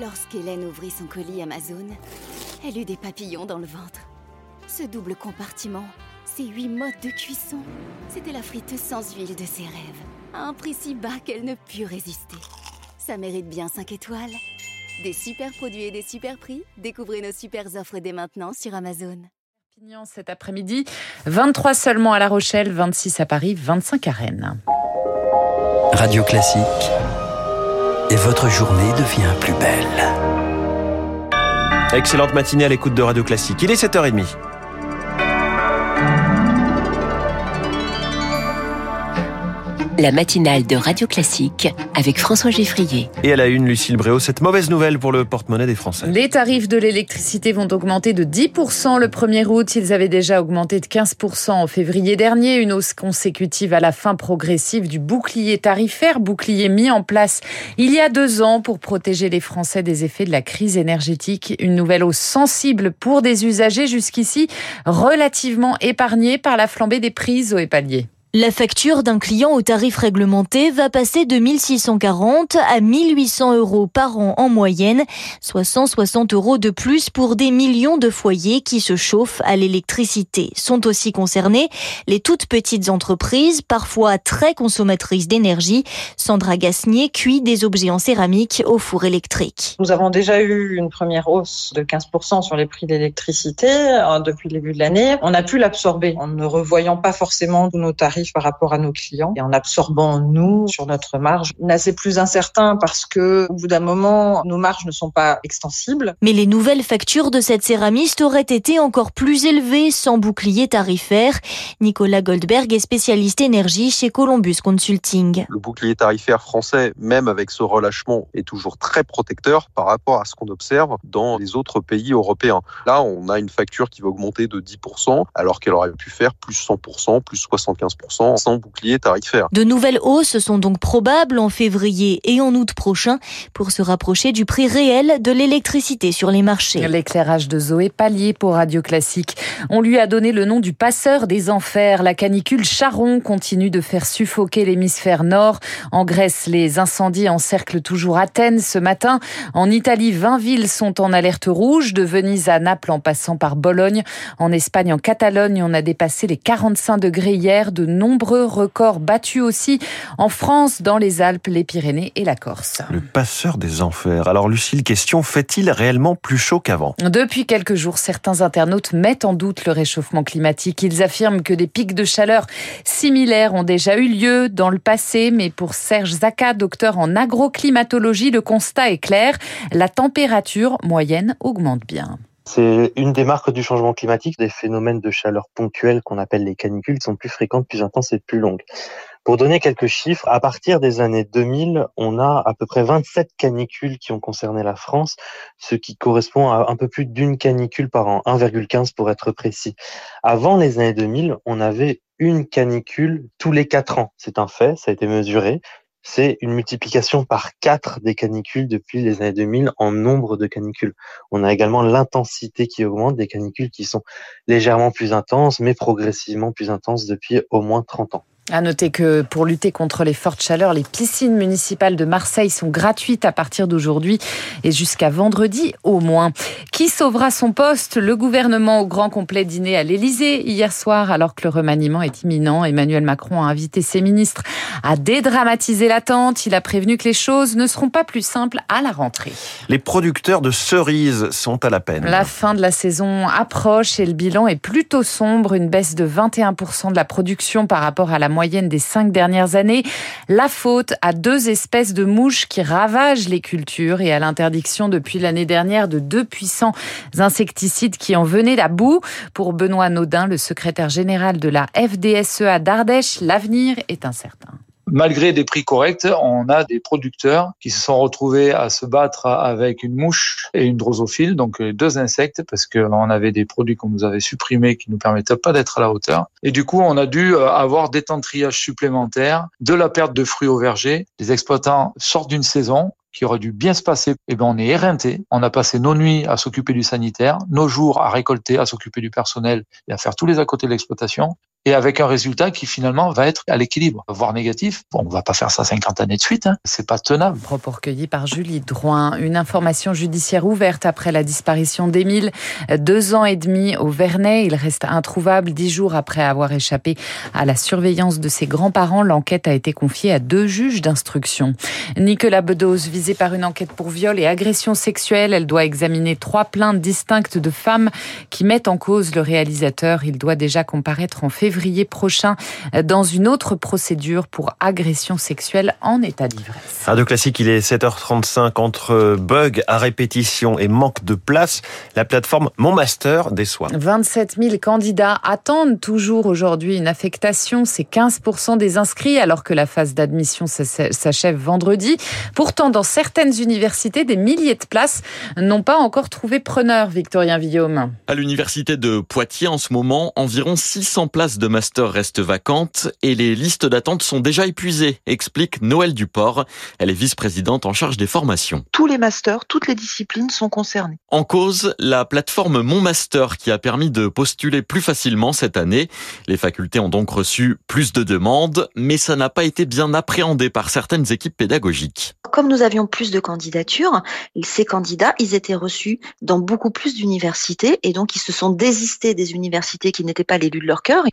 Lorsqu'Hélène ouvrit son colis Amazon, elle eut des papillons dans le ventre. Ce double compartiment, ces huit modes de cuisson, c'était la friteuse sans huile de ses rêves, à un prix si bas qu'elle ne put résister. Ça mérite bien 5 étoiles. Des super produits et des super prix, découvrez nos super offres dès maintenant sur Amazon. Perpignan cet après-midi, 23 seulement à La Rochelle, 26 à Paris, 25 à Rennes. Radio Classique. Et votre journée devient plus belle. Excellente matinée à l'écoute de Radio Classique. Il est 7h30. La matinale de Radio Classique avec François Geffrier. Et à la une, Lucille Bréau, cette mauvaise nouvelle pour le porte-monnaie des Français. Les tarifs de l'électricité vont augmenter de 10% le 1er août. Ils avaient déjà augmenté de 15% en février dernier. Une hausse consécutive à la fin progressive du bouclier tarifaire, bouclier mis en place il y a deux ans pour protéger les Français des effets de la crise énergétique. Une nouvelle hausse sensible pour des usagers jusqu'ici relativement épargnés par la flambée des prises au épalier. La facture d'un client au tarif réglementé va passer de 1640 à 1800 euros par an en moyenne, soit 160 euros de plus pour des millions de foyers qui se chauffent à l'électricité. Sont aussi concernées les toutes petites entreprises, parfois très consommatrices d'énergie. Sandra Gasnier cuit des objets en céramique au four électrique. Nous avons déjà eu une première hausse de 15% sur les prix d'électricité euh, depuis le début de l'année. On a pu l'absorber en ne revoyant pas forcément nos tarifs par rapport à nos clients et en absorbant nous sur notre marge. C'est plus incertain parce que au bout d'un moment, nos marges ne sont pas extensibles. Mais les nouvelles factures de cette céramiste auraient été encore plus élevées sans bouclier tarifaire. Nicolas Goldberg est spécialiste énergie chez Columbus Consulting. Le bouclier tarifaire français, même avec ce relâchement, est toujours très protecteur par rapport à ce qu'on observe dans les autres pays européens. Là, on a une facture qui va augmenter de 10% alors qu'elle aurait pu faire plus 100%, plus 75% sans bouclier tarifaire. De nouvelles hausses sont donc probables en février et en août prochain pour se rapprocher du prix réel de l'électricité sur les marchés. L'éclairage de Zoé Pallier pour Radio Classique. On lui a donné le nom du passeur des enfers. La canicule Charon continue de faire suffoquer l'hémisphère nord. En Grèce, les incendies encerclent toujours Athènes ce matin. En Italie, 20 villes sont en alerte rouge, de Venise à Naples en passant par Bologne. En Espagne, en Catalogne, on a dépassé les 45 degrés hier. De nombreux records battus aussi en France, dans les Alpes, les Pyrénées et la Corse. Le passeur des enfers. Alors Lucille, question, fait-il réellement plus chaud qu'avant? Depuis quelques jours, certains internautes mettent en doute le réchauffement climatique. Ils affirment que des pics de chaleur similaires ont déjà eu lieu dans le passé, mais pour Serge Zaka, docteur en agroclimatologie, le constat est clair. La température moyenne augmente bien. C'est une des marques du changement climatique, des phénomènes de chaleur ponctuels qu'on appelle les canicules qui sont plus fréquentes, plus intenses et plus longues. Pour donner quelques chiffres, à partir des années 2000, on a à peu près 27 canicules qui ont concerné la France, ce qui correspond à un peu plus d'une canicule par an, 1,15 pour être précis. Avant les années 2000, on avait une canicule tous les quatre ans. C'est un fait, ça a été mesuré c'est une multiplication par 4 des canicules depuis les années 2000 en nombre de canicules. On a également l'intensité qui augmente, des canicules qui sont légèrement plus intenses, mais progressivement plus intenses depuis au moins 30 ans. À noter que pour lutter contre les fortes chaleurs, les piscines municipales de Marseille sont gratuites à partir d'aujourd'hui et jusqu'à vendredi au moins. Qui sauvera son poste? Le gouvernement au grand complet dîner à l'Élysée hier soir alors que le remaniement est imminent. Emmanuel Macron a invité ses ministres à dédramatiser l'attente. Il a prévenu que les choses ne seront pas plus simples à la rentrée. Les producteurs de cerises sont à la peine. La fin de la saison approche et le bilan est plutôt sombre. Une baisse de 21% de la production par rapport à la moyenne des cinq dernières années. La faute à deux espèces de mouches qui ravagent les cultures et à l'interdiction depuis l'année dernière de deux puissants insecticides qui en venaient à bout. Pour Benoît Naudin, le secrétaire général de la FDSEA d'Ardèche, l'avenir est incertain malgré des prix corrects, on a des producteurs qui se sont retrouvés à se battre avec une mouche et une drosophile, donc deux insectes, parce qu'on avait des produits qu'on nous avait supprimés qui nous permettaient pas d'être à la hauteur. Et du coup, on a dû avoir des temps de triage supplémentaires, de la perte de fruits au verger. Les exploitants sortent d'une saison, qui aurait dû bien se passer, eh ben on est éreinté. On a passé nos nuits à s'occuper du sanitaire, nos jours à récolter, à s'occuper du personnel et à faire tous les à côté de l'exploitation. Et avec un résultat qui finalement va être à l'équilibre, voire négatif. Bon, on va pas faire ça 50 années de suite, hein. c'est pas tenable. Propos recueillis par Julie Drouin. Une information judiciaire ouverte après la disparition d'Émile. Deux ans et demi au Vernet. Il reste introuvable dix jours après avoir échappé à la surveillance de ses grands-parents. L'enquête a été confiée à deux juges d'instruction. Nicolas Bedos, visé par une enquête pour viol et agression sexuelle. Elle doit examiner trois plaintes distinctes de femmes qui mettent en cause le réalisateur. Il doit déjà comparaître en février prochain dans une autre procédure pour agression sexuelle en état d'ivresse. Radio Classique, il est 7h35 entre bug à répétition et manque de place. La plateforme Mon Master déçoit. 27 000 candidats attendent toujours aujourd'hui une affectation. C'est 15% des inscrits alors que la phase d'admission s'achève vendredi. Pourtant, dans certaines universités, des milliers de places n'ont pas encore trouvé preneur, Victorien Villaume. À l'université de Poitiers, en ce moment, environ 600 places de master restent vacantes et les listes d'attente sont déjà épuisées, explique Noël Duport. Elle est vice-présidente en charge des formations. Tous les masters, toutes les disciplines sont concernées. En cause, la plateforme Mon Master qui a permis de postuler plus facilement cette année. Les facultés ont donc reçu plus de demandes, mais ça n'a pas été bien appréhendé par certaines équipes pédagogiques. Comme nous avions plus de candidatures, ces candidats, ils étaient reçus dans beaucoup plus d'universités et donc ils se sont désistés des universités qui n'étaient pas l'élu de leur cœur.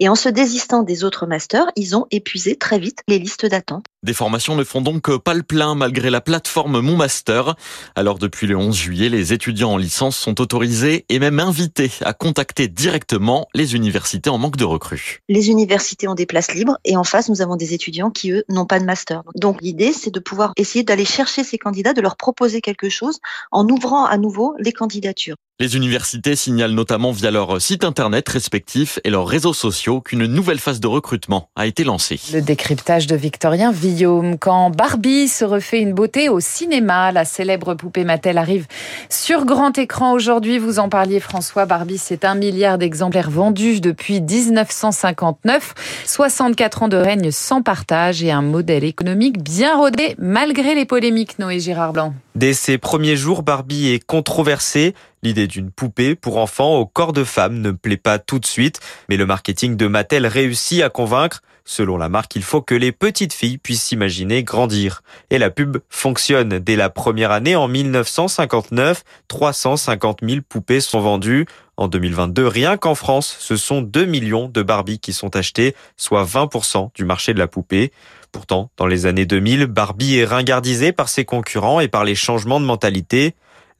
Et en se désistant des autres masters, ils ont épuisé très vite les listes d'attente. Des formations ne font donc pas le plein malgré la plateforme Mon Master. Alors depuis le 11 juillet, les étudiants en licence sont autorisés et même invités à contacter directement les universités en manque de recrues. Les universités ont des places libres et en face, nous avons des étudiants qui, eux, n'ont pas de master. Donc l'idée, c'est de pouvoir essayer d'aller chercher ces candidats, de leur proposer quelque chose en ouvrant à nouveau les candidatures. Les universités signalent notamment via leur site internet respectif et leurs réseaux sociaux qu'une nouvelle phase de recrutement a été lancée. Le décryptage de Victorien Villaume. Quand Barbie se refait une beauté au cinéma, la célèbre poupée Mattel arrive sur grand écran aujourd'hui. Vous en parliez François. Barbie, c'est un milliard d'exemplaires vendus depuis 1959. 64 ans de règne sans partage et un modèle économique bien rodé malgré les polémiques, Noé Girard Blanc. Dès ses premiers jours, Barbie est controversée. L'idée d'une poupée pour enfants au corps de femme ne plaît pas tout de suite, mais le marketing de Mattel réussit à convaincre. Selon la marque, il faut que les petites filles puissent s'imaginer grandir. Et la pub fonctionne. Dès la première année, en 1959, 350 000 poupées sont vendues. En 2022, rien qu'en France, ce sont 2 millions de Barbie qui sont achetées, soit 20% du marché de la poupée. Pourtant, dans les années 2000, Barbie est ringardisée par ses concurrents et par les changements de mentalité.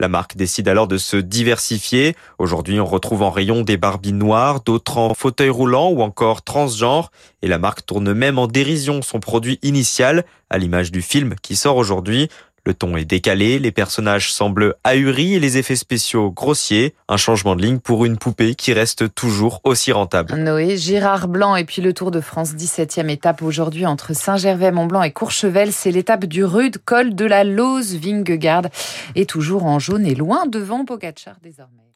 La marque décide alors de se diversifier. Aujourd'hui, on retrouve en rayon des Barbies noires, d'autres en fauteuil roulant ou encore transgenre. Et la marque tourne même en dérision son produit initial, à l'image du film qui sort aujourd'hui. Le ton est décalé, les personnages semblent ahuris et les effets spéciaux grossiers. Un changement de ligne pour une poupée qui reste toujours aussi rentable. Noé, Girard Blanc et puis le Tour de France, 17e étape aujourd'hui entre Saint-Gervais-Mont-Blanc et Courchevel. C'est l'étape du rude col de la Lose Vingegaard et toujours en jaune et loin devant Pogacar désormais.